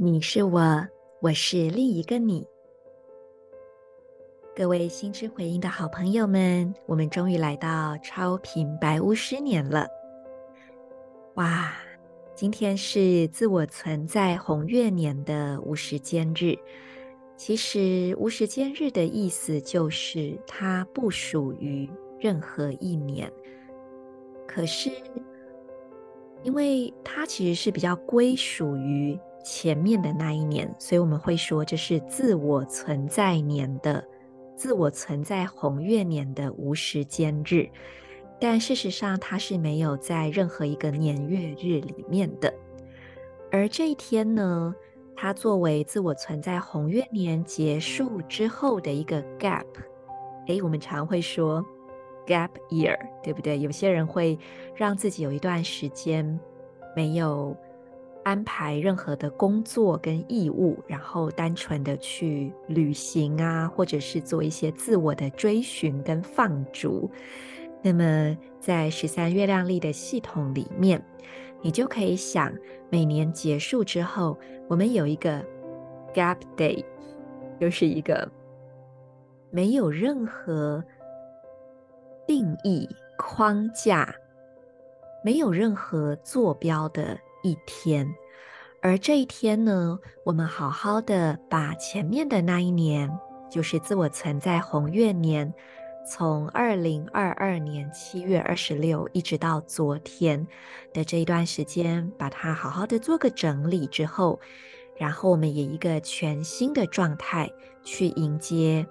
你是我，我是另一个你。各位心之回音的好朋友们，我们终于来到超频白巫师年了。哇，今天是自我存在红月年的无时间日。其实无时间日的意思就是它不属于任何一年，可是因为它其实是比较归属于。前面的那一年，所以我们会说这是自我存在年的、自我存在红月年的无时间日，但事实上它是没有在任何一个年月日里面的。而这一天呢，它作为自我存在红月年结束之后的一个 gap，诶，我们常会说 gap year，对不对？有些人会让自己有一段时间没有。安排任何的工作跟义务，然后单纯的去旅行啊，或者是做一些自我的追寻跟放逐。那么，在十三月亮历的系统里面，你就可以想，每年结束之后，我们有一个 Gap Day，就是一个没有任何定义框架，没有任何坐标的。一天，而这一天呢，我们好好的把前面的那一年，就是自我存在红月年，从二零二二年七月二十六一直到昨天的这一段时间，把它好好的做个整理之后，然后我们以一个全新的状态去迎接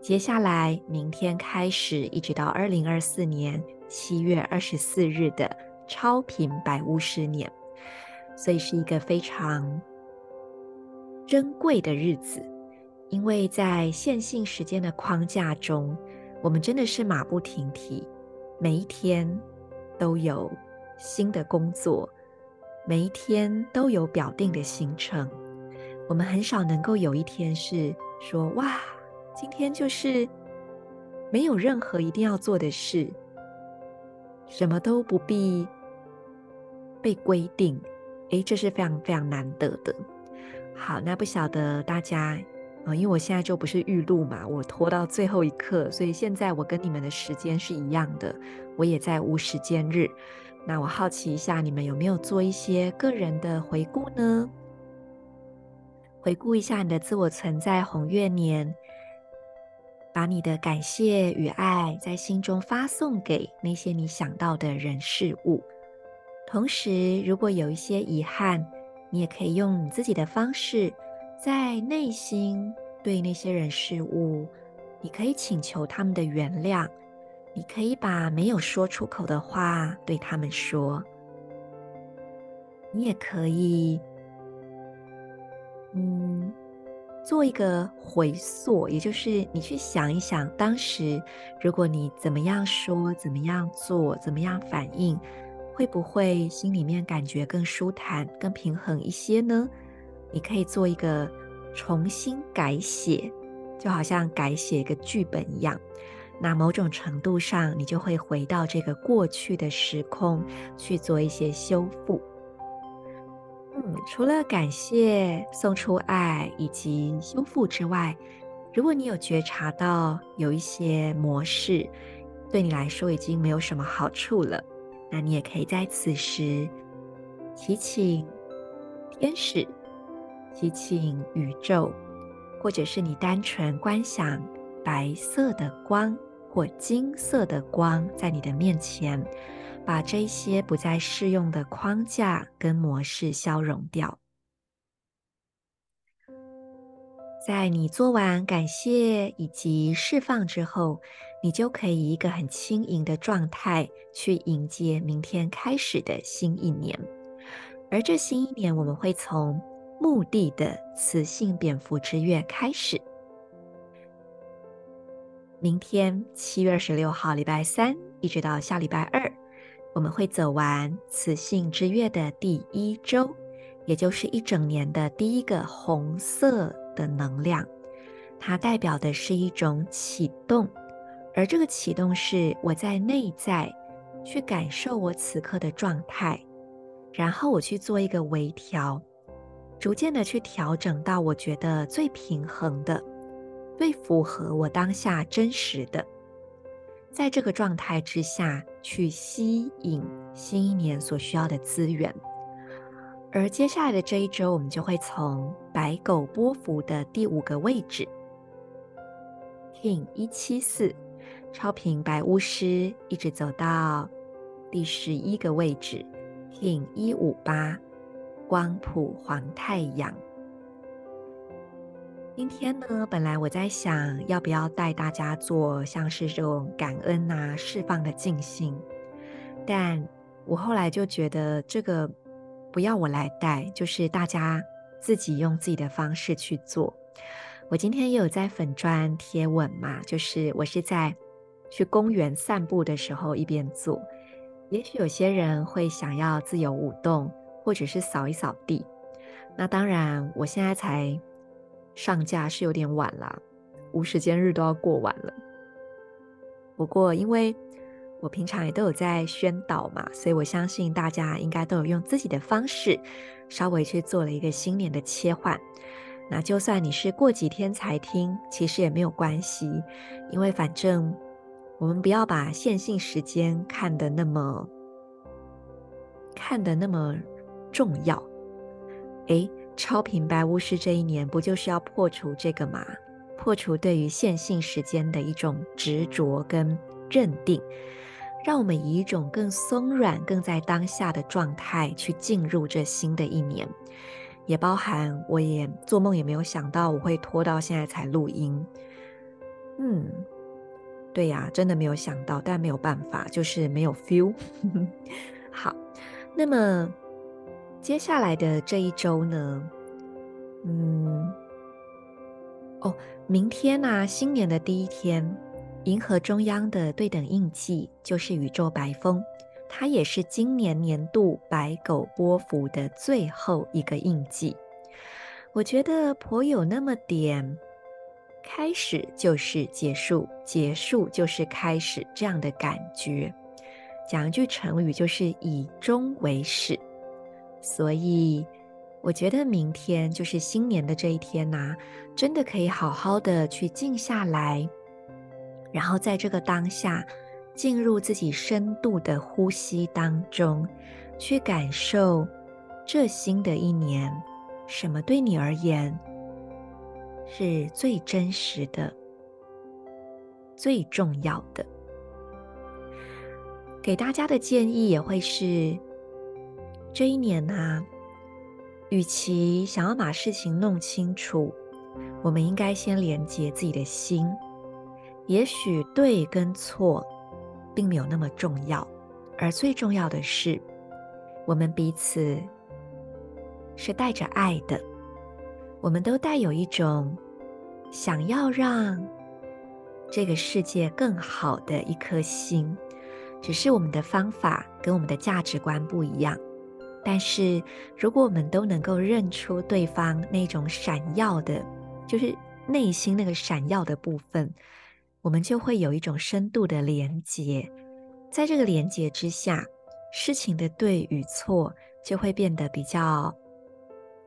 接下来明天开始一直到二零二四年七月二十四日的超频百物十年。所以是一个非常珍贵的日子，因为在线性时间的框架中，我们真的是马不停蹄，每一天都有新的工作，每一天都有表定的行程。我们很少能够有一天是说：“哇，今天就是没有任何一定要做的事，什么都不必被规定。”诶，这是非常非常难得的。好，那不晓得大家，呃，因为我现在就不是预录嘛，我拖到最后一刻，所以现在我跟你们的时间是一样的，我也在无时间日。那我好奇一下，你们有没有做一些个人的回顾呢？回顾一下你的自我存在红月年，把你的感谢与爱在心中发送给那些你想到的人事物。同时，如果有一些遗憾，你也可以用你自己的方式，在内心对那些人事物，你可以请求他们的原谅，你可以把没有说出口的话对他们说，你也可以，嗯，做一个回溯，也就是你去想一想，当时如果你怎么样说，怎么样做，怎么样反应。会不会心里面感觉更舒坦、更平衡一些呢？你可以做一个重新改写，就好像改写一个剧本一样。那某种程度上，你就会回到这个过去的时空去做一些修复。嗯，除了感谢、送出爱以及修复之外，如果你有觉察到有一些模式对你来说已经没有什么好处了。那你也可以在此时提请天使、提请宇宙，或者是你单纯观想白色的光或金色的光在你的面前，把这些不再适用的框架跟模式消融掉。在你做完感谢以及释放之后，你就可以一个很轻盈的状态去迎接明天开始的新一年。而这新一年，我们会从墓地的雌性蝙蝠之月开始。明天七月二十六号，礼拜三，一直到下礼拜二，我们会走完雌性之月的第一周，也就是一整年的第一个红色的能量。它代表的是一种启动，而这个启动是我在内在去感受我此刻的状态。然后我去做一个微调，逐渐的去调整到我觉得最平衡的、最符合我当下真实的，在这个状态之下去吸引新一年所需要的资源。而接下来的这一周，我们就会从白狗波符的第五个位置，King 一七四，超频白巫师，一直走到第十一个位置。King 一五八，光谱黄太阳。今天呢，本来我在想要不要带大家做像是这种感恩啊、释放的静心，但我后来就觉得这个不要我来带，就是大家自己用自己的方式去做。我今天也有在粉砖贴文嘛，就是我是在去公园散步的时候一边做。也许有些人会想要自由舞动，或者是扫一扫地。那当然，我现在才上架是有点晚了，无时间日都要过完了。不过，因为我平常也都有在宣导嘛，所以我相信大家应该都有用自己的方式，稍微去做了一个新年的切换。那就算你是过几天才听，其实也没有关系，因为反正。我们不要把线性时间看得那么看得那么重要。诶，超频白巫师这一年不就是要破除这个吗？破除对于线性时间的一种执着跟认定，让我们以一种更松软、更在当下的状态去进入这新的一年。也包含我也做梦也没有想到我会拖到现在才录音。嗯。对呀，真的没有想到，但没有办法，就是没有 feel。好，那么接下来的这一周呢？嗯，哦，明天呢、新年的第一天，银河中央的对等印记就是宇宙白风，它也是今年年度白狗波幅的最后一个印记。我觉得颇有那么点。开始就是结束，结束就是开始，这样的感觉。讲一句成语，就是以终为始。所以，我觉得明天就是新年的这一天呐、真的可以好好的去静下来，然后在这个当下，进入自己深度的呼吸当中，去感受这新的一年，什么对你而言，是最真实的、最重要的。给大家的建议也会是：这一年呢、啊，与其想要把事情弄清楚，我们应该先连接自己的心。也许对跟错并没有那么重要，而最重要的是，我们彼此是带着爱的。我们都带有一种想要让这个世界更好的一颗心，只是我们的方法跟我们的价值观不一样。但是，如果我们都能够认出对方那种闪耀的，就是内心那个闪耀的部分，我们就会有一种深度的连接。在这个连接之下，事情的对与错就会变得比较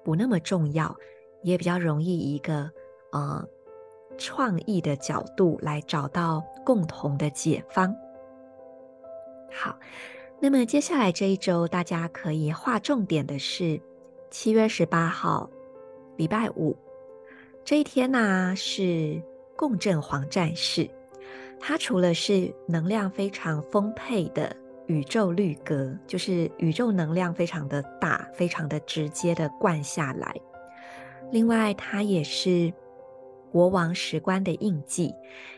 不那么重要。也比较容易一个呃创意的角度来找到共同的解方。好，那么接下来这一周，大家可以划重点的是七月十八号，礼拜五这一天呢、是共振黄战士。它除了是能量非常丰沛的宇宙绿格，就是宇宙能量非常的大，非常的直接的灌下来。另外，它也是国王石棺的印记。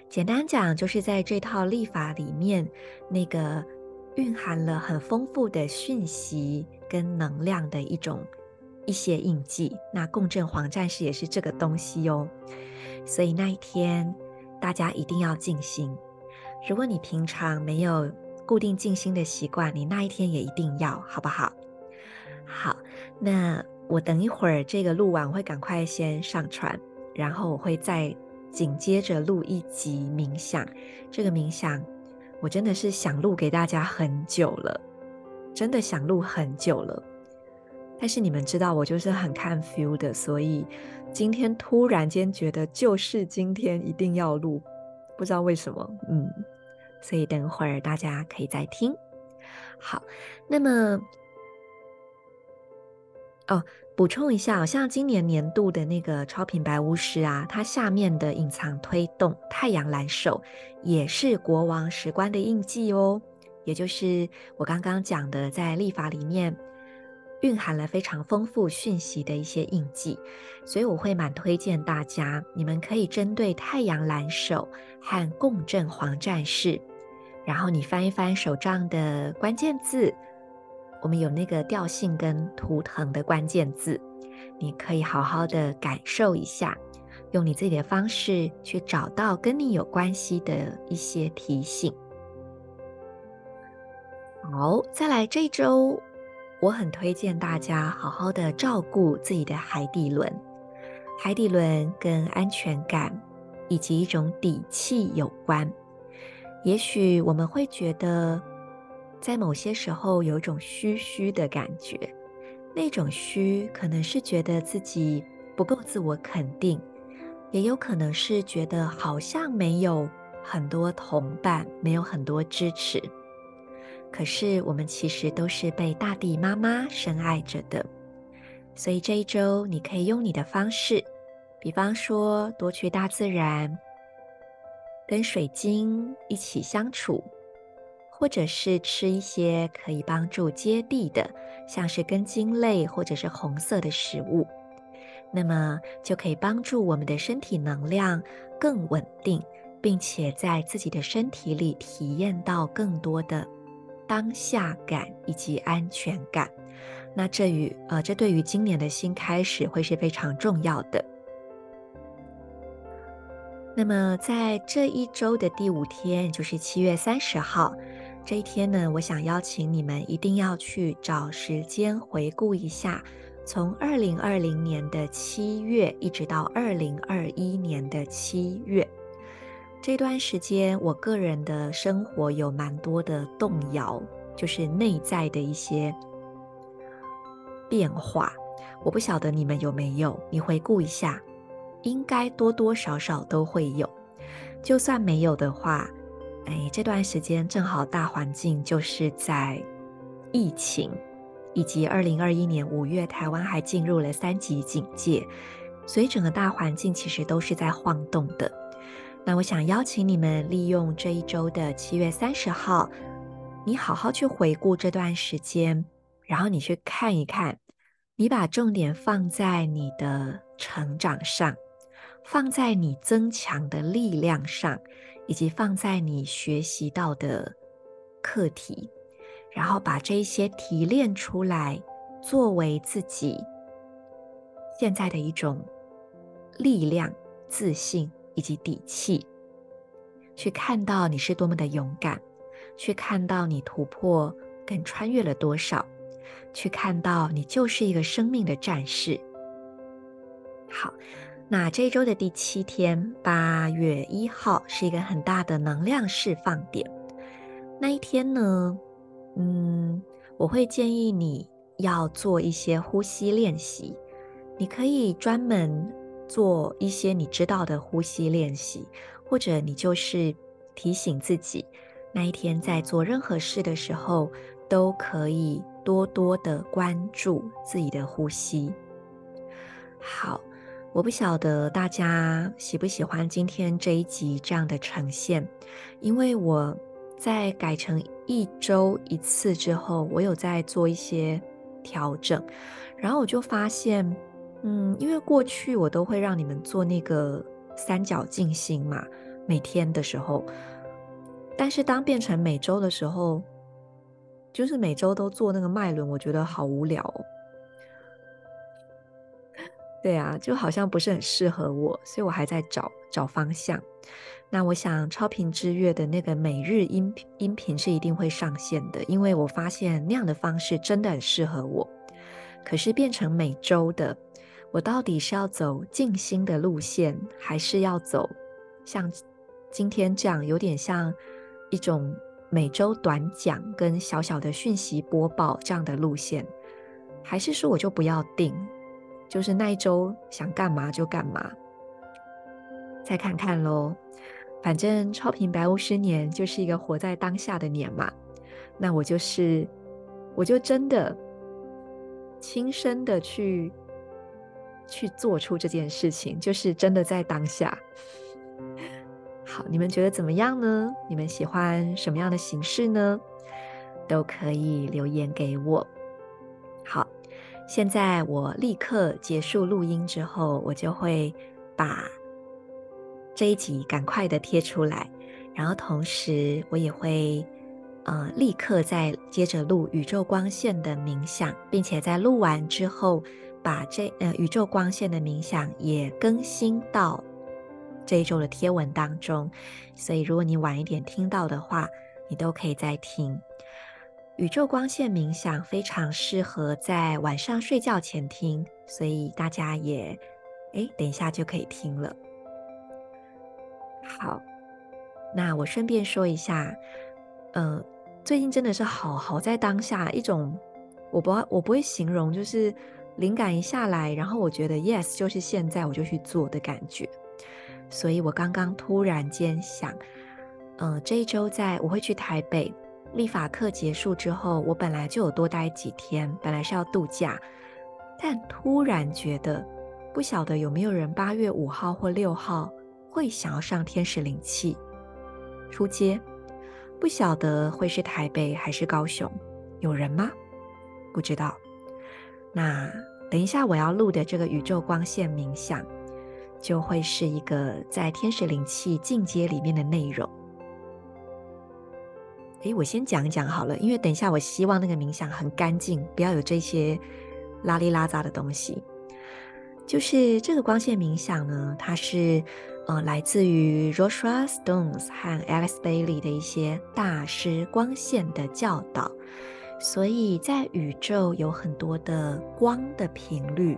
简单讲，就是在这套历法里面，那个蕴含了很丰富的讯息跟能量的一种一些印记。那共振黄战士也是这个东西哦。所以那一天大家一定要静心。如果你平常没有固定静心的习惯，你那一天也一定要，好不好？好，那我等一会儿这个录完，我会赶快先上传，然后我会再紧接着录一集冥想。这个冥想我真的是想录给大家很久了，真的想录很久了。但是你们知道，我就是很看 feel 的，所以今天突然间觉得就是今天一定要录，不知道为什么，嗯。所以等会儿大家可以再听。好，那么哦，补充一下，好像今年年度的那个超品白巫师啊，它下面的隐藏推动太阳蓝手也是国王石棺的印记哦，也就是我刚刚讲的，在历法里面蕴含了非常丰富讯息的一些印记，所以我会蛮推荐大家，你们可以针对太阳蓝手和共振黄战士。然后你翻一翻手账的关键字，我们有那个调性跟图腾的关键字，你可以好好的感受一下，用你自己的方式去找到跟你有关系的一些提醒。好，再来这周，我很推荐大家好好的照顾自己的海底轮，海底轮跟安全感以及一种底气有关。也许我们会觉得，在某些时候有一种虚虚的感觉，那种虚可能是觉得自己不够自我肯定，也有可能是觉得好像没有很多同伴，没有很多支持。可是我们其实都是被大地妈妈深爱着的，所以这一周你可以用你的方式，比方说多去大自然。跟水晶一起相处，或者是吃一些可以帮助接地的，像是根茎类或者是红色的食物，那么就可以帮助我们的身体能量更稳定，并且在自己的身体里体验到更多的当下感以及安全感。那这与呃，这对于今年的新开始会是非常重要的。那么，在这一周的第五天，就是七月三十号这一天呢，我想邀请你们一定要去找时间回顾一下，从二零二零年的七月一直到二零二一年的七月这段时间，我个人的生活有蛮多的动摇，就是内在的一些变化。我不晓得你们有没有，你回顾一下。应该多多少少都会有，就算没有的话，哎，这段时间正好大环境就是在疫情，以及二零二一年五月台湾还进入了三级警戒，所以整个大环境其实都是在晃动的。那我想邀请你们利用这一周的七月三十号，你好好去回顾这段时间，然后你去看一看，你把重点放在你的成长上。放在你增强的力量上，以及放在你学习到的课题，然后把这些提炼出来，作为自己现在的一种力量、自信以及底气，去看到你是多么的勇敢，去看到你突破跟穿越了多少，去看到你就是一个生命的战士。好。那这一周的第七天，八月一号是一个很大的能量释放点。那一天呢，嗯，我会建议你要做一些呼吸练习。你可以专门做一些你知道的呼吸练习，或者你就是提醒自己，那一天在做任何事的时候，都可以多多的关注自己的呼吸。好。我不晓得大家喜不喜欢今天这一集这样的呈现，因为我在改成一周一次之后，我有在做一些调整，然后我就发现，嗯，因为过去我都会让你们做那个三角静心嘛，每天的时候。但是当变成每周的时候，就是每周都做那个脉轮，我觉得好无聊哦。对啊，就好像不是很适合我，所以我还在找找方向。那我想超频之月的那个每日音音频是一定会上线的，因为我发现那样的方式真的很适合我。可是变成每周的，我到底是要走静心的路线，还是要走像今天这样有点像一种每周短讲跟小小的讯息播报这样的路线？还是说我就不要定？就是那一周想干嘛就干嘛，再看看喽。反正超频白巫师年就是一个活在当下的年嘛，那我就是，我就真的亲身的去去做出这件事情，就是真的在当下。好，你们觉得怎么样呢？你们喜欢什么样的形式呢？都可以留言给我。好。现在我立刻结束录音之后，我就会把这一集赶快的贴出来，然后同时我也会呃立刻再接着录宇宙光线的冥想，并且在录完之后把这呃宇宙光线的冥想也更新到这一周的贴文当中，所以如果你晚一点听到的话，你都可以再听。宇宙光线冥想非常适合在晚上睡觉前听，所以大家也，哎，等一下就可以听了。好，那我顺便说一下，呃，最近真的是好好在当下一种，我不我不会形容，就是灵感一下来，然后我觉得 yes 就是现在我就去做的感觉。所以我刚刚突然间想，呃，这一周在我会去台北。立法课结束之后，我本来就有多待几天，本来是要度假，但突然觉得，不晓得有没有人八月五号或六号会想要上天使灵气出街，不晓得会是台北还是高雄，有人吗？不知道。那等一下我要录的这个宇宙光线冥想，就会是一个在天使灵气进阶里面的内容。诶，我先讲一讲好了，因为等一下我希望那个冥想很干净，不要有这些拉里拉杂的东西。就是这个光线冥想呢，它是呃来自于 Rosetta Stones 和 Alex Bailey 的一些大师光线的教导，所以在宇宙有很多的光的频率，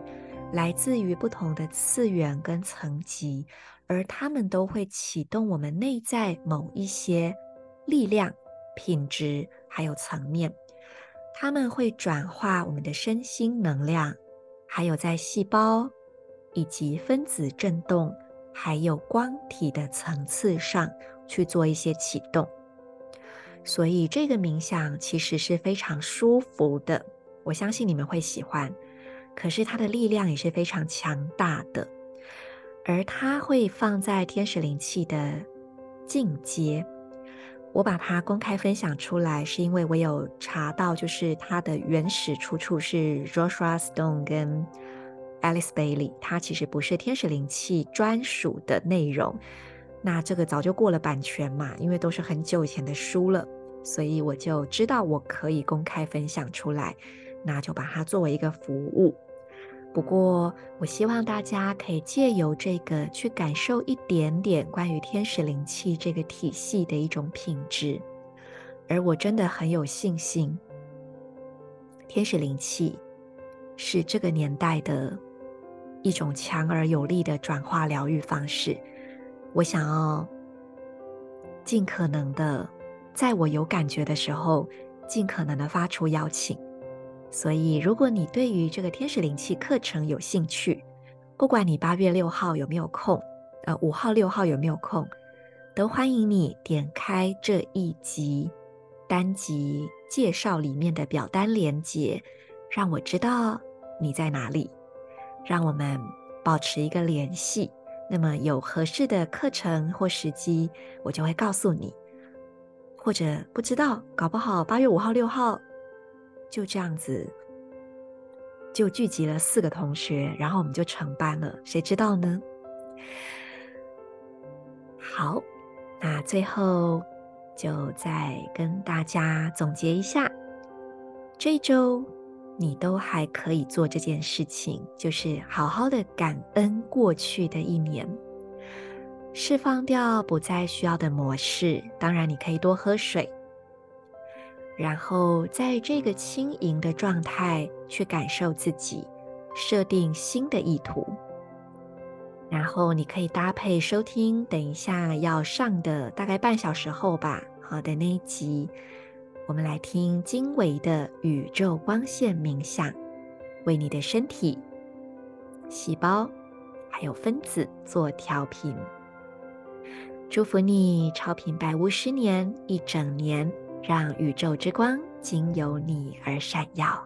来自于不同的次元跟层级，而它们都会启动我们内在某一些力量。品质还有层面，它们会转化我们的身心能量，还有在细胞以及分子振动，还有光体的层次上去做一些启动。所以这个冥想其实是非常舒服的，我相信你们会喜欢。可是它的力量也是非常强大的，而它会放在天使灵气的进阶。我把它公开分享出来，是因为我有查到，就是它的原始出处是 Joshua Stone 跟 Alice Bailey，它其实不是天使灵气专属的内容。那这个早就过了版权嘛，因为都是很久以前的书了，所以我就知道我可以公开分享出来，那就把它作为一个服务。不过，我希望大家可以借由这个去感受一点点关于天使灵气这个体系的一种品质，而我真的很有信心，天使灵气是这个年代的一种强而有力的转化疗愈方式。我想要尽可能的，在我有感觉的时候，尽可能的发出邀请。所以，如果你对于这个天使灵气课程有兴趣，不管你八月六号有没有空，呃，五号、六号有没有空，都欢迎你点开这一集单集介绍里面的表单连接，让我知道你在哪里，让我们保持一个联系。那么有合适的课程或时机，我就会告诉你。或者不知道，搞不好八月五号、六号。就这样子，就聚集了四个同学，然后我们就成班了。谁知道呢？好，那最后就再跟大家总结一下，这一周你都还可以做这件事情，就是好好的感恩过去的一年，释放掉不再需要的模式。当然，你可以多喝水，然后在这个轻盈的状态去感受自己，设定新的意图。然后你可以搭配收听，等一下要上的大概半小时后吧，好的那一集，我们来听经纬的宇宙光线冥想，为你的身体、细胞还有分子做调频。祝福你超频百无十年一整年，让宇宙之光经由你而闪耀。